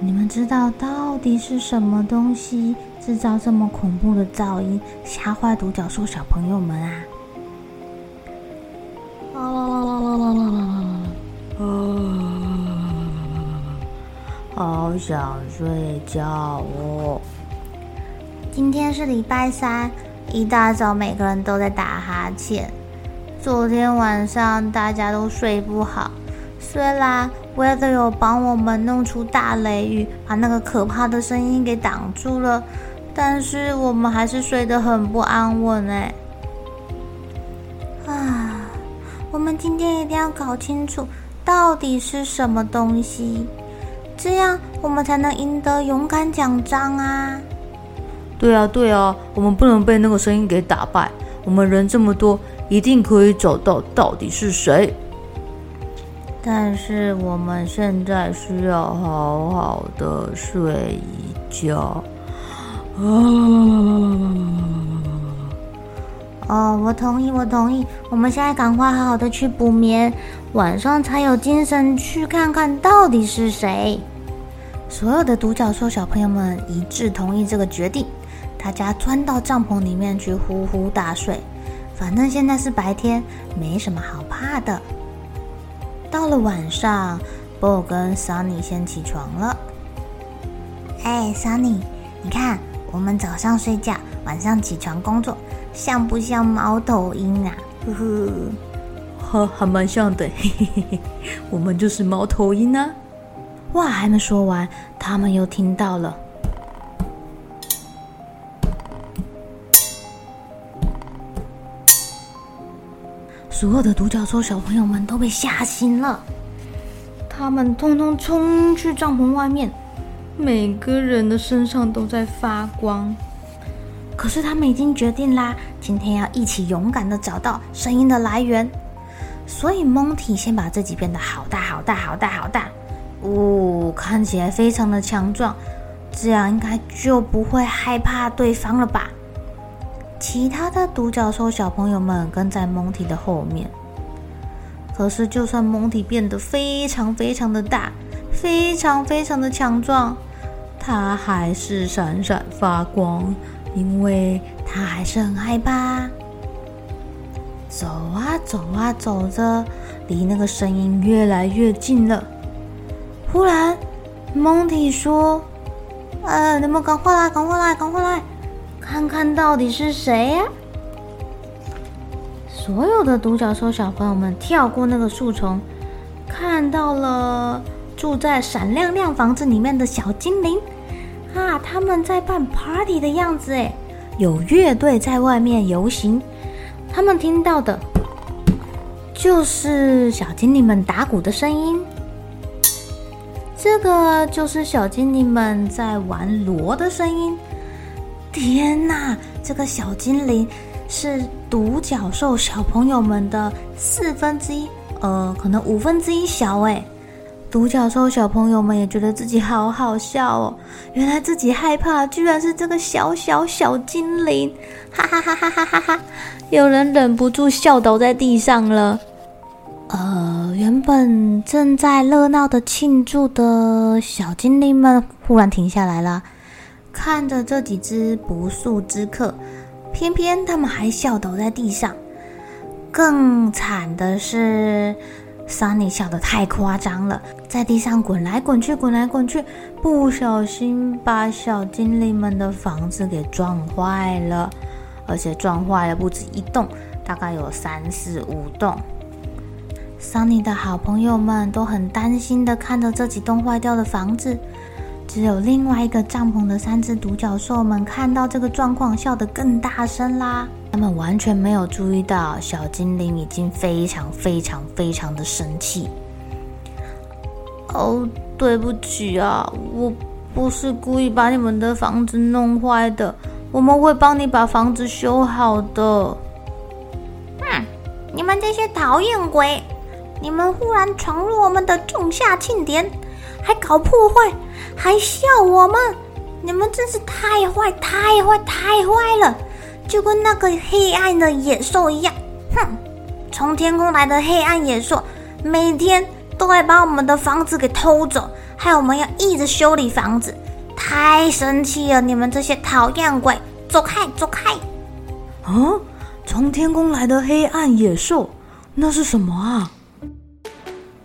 你们知道到底是什么东西制造这么恐怖的噪音，吓坏独角兽小朋友们啊？啊啦啦啦啦啦啦啦！啊，好想睡觉哦。今天是礼拜三，一大早每个人都在打哈欠。昨天晚上大家都睡不好，虽然 Weather 有帮我们弄出大雷雨，把那个可怕的声音给挡住了，但是我们还是睡得很不安稳哎。啊，我们今天一定要搞清楚到底是什么东西，这样我们才能赢得勇敢奖章啊！对啊，对啊，我们不能被那个声音给打败，我们人这么多。一定可以找到到底是谁，但是我们现在需要好好的睡一觉。哦，我同意，我同意。我们现在赶快好好的去补眠，晚上才有精神去看看到底是谁。所有的独角兽小朋友们一致同意这个决定，大家钻到帐篷里面去呼呼大睡。反正现在是白天，没什么好怕的。到了晚上，Bo 跟 Sunny 先起床了。哎，Sunny，你看，我们早上睡觉，晚上起床工作，像不像猫头鹰啊？呵呵，呵，还蛮像的。嘿嘿嘿嘿，我们就是猫头鹰、啊。话还没说完，他们又听到了。所有的独角兽小朋友们都被吓醒了，他们通通冲去帐篷外面，每个人的身上都在发光。可是他们已经决定啦，今天要一起勇敢的找到声音的来源。所以蒙提先把自己变得好大好大好大好大，呜、哦，看起来非常的强壮，这样应该就不会害怕对方了吧？其他的独角兽小朋友们跟在蒙提的后面，可是就算蒙提变得非常非常的大，非常非常的强壮，他还是闪闪发光，因为他还是很害怕。走啊走啊走着，离那个声音越来越近了。忽然，蒙提说：“呃，你们赶快来，赶快来，赶快来！”看看到底是谁呀？所有的独角兽小朋友们跳过那个树丛，看到了住在闪亮亮房子里面的小精灵啊！他们在办 party 的样子诶，有乐队在外面游行。他们听到的就是小精灵们打鼓的声音。这个就是小精灵们在玩锣的声音。天哪，这个小精灵是独角兽小朋友们的四分之一，呃，可能五分之一小哎。独角兽小朋友们也觉得自己好好笑哦，原来自己害怕，居然是这个小小小精灵，哈哈哈哈哈哈哈！有人忍不住笑倒在地上了。呃，原本正在热闹的庆祝的小精灵们忽然停下来了。看着这几只不速之客，偏偏他们还笑倒在地上。更惨的是，桑尼笑得太夸张了，在地上滚来滚去，滚来滚去，不小心把小精灵们的房子给撞坏了，而且撞坏了不止一栋，大概有三四五栋。桑尼的好朋友们都很担心地看着这几栋坏掉的房子，只有另外一个帐篷的三只独角兽们看到这个状况，笑得更大声啦。他们完全没有注意到，小精灵已经非常非常非常的生气。哦，对不起啊，我不是故意把你们的房子弄坏的，我们会帮你把房子修好的。哼，你们这些讨厌鬼，你们忽然闯入我们的仲夏庆典，还搞破坏，还笑我们，你们真是太坏太坏太坏了！就跟那个黑暗的野兽一样，哼！从天空来的黑暗野兽，每天都会把我们的房子给偷走，害我们要一直修理房子，太生气了！你们这些讨厌鬼，走开，走开！啊！从天空来的黑暗野兽，那是什么啊？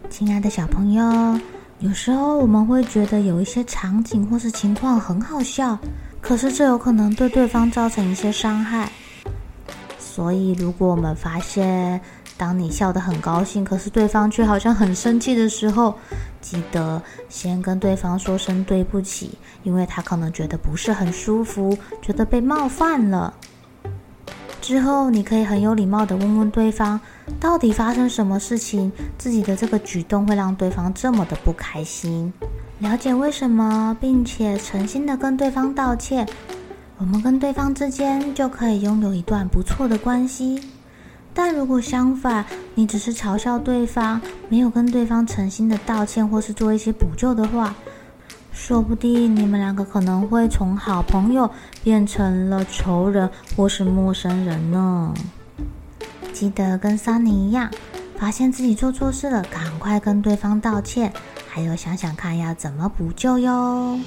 亲爱的小朋友，有时候我们会觉得有一些场景或是情况很好笑。可是这有可能对对方造成一些伤害，所以如果我们发现，当你笑得很高兴，可是对方却好像很生气的时候，记得先跟对方说声对不起，因为他可能觉得不是很舒服，觉得被冒犯了。之后你可以很有礼貌的问问对方，到底发生什么事情，自己的这个举动会让对方这么的不开心。了解为什么，并且诚心的跟对方道歉，我们跟对方之间就可以拥有一段不错的关系。但如果相反，你只是嘲笑对方，没有跟对方诚心的道歉或是做一些补救的话，说不定你们两个可能会从好朋友变成了仇人或是陌生人呢。记得跟桑尼一样，发现自己做错事了，赶快跟对方道歉。还有想想看要怎么补救哟。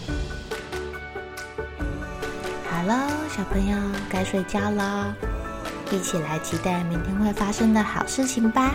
好了，小朋友该睡觉了，一起来期待明天会发生的好事情吧。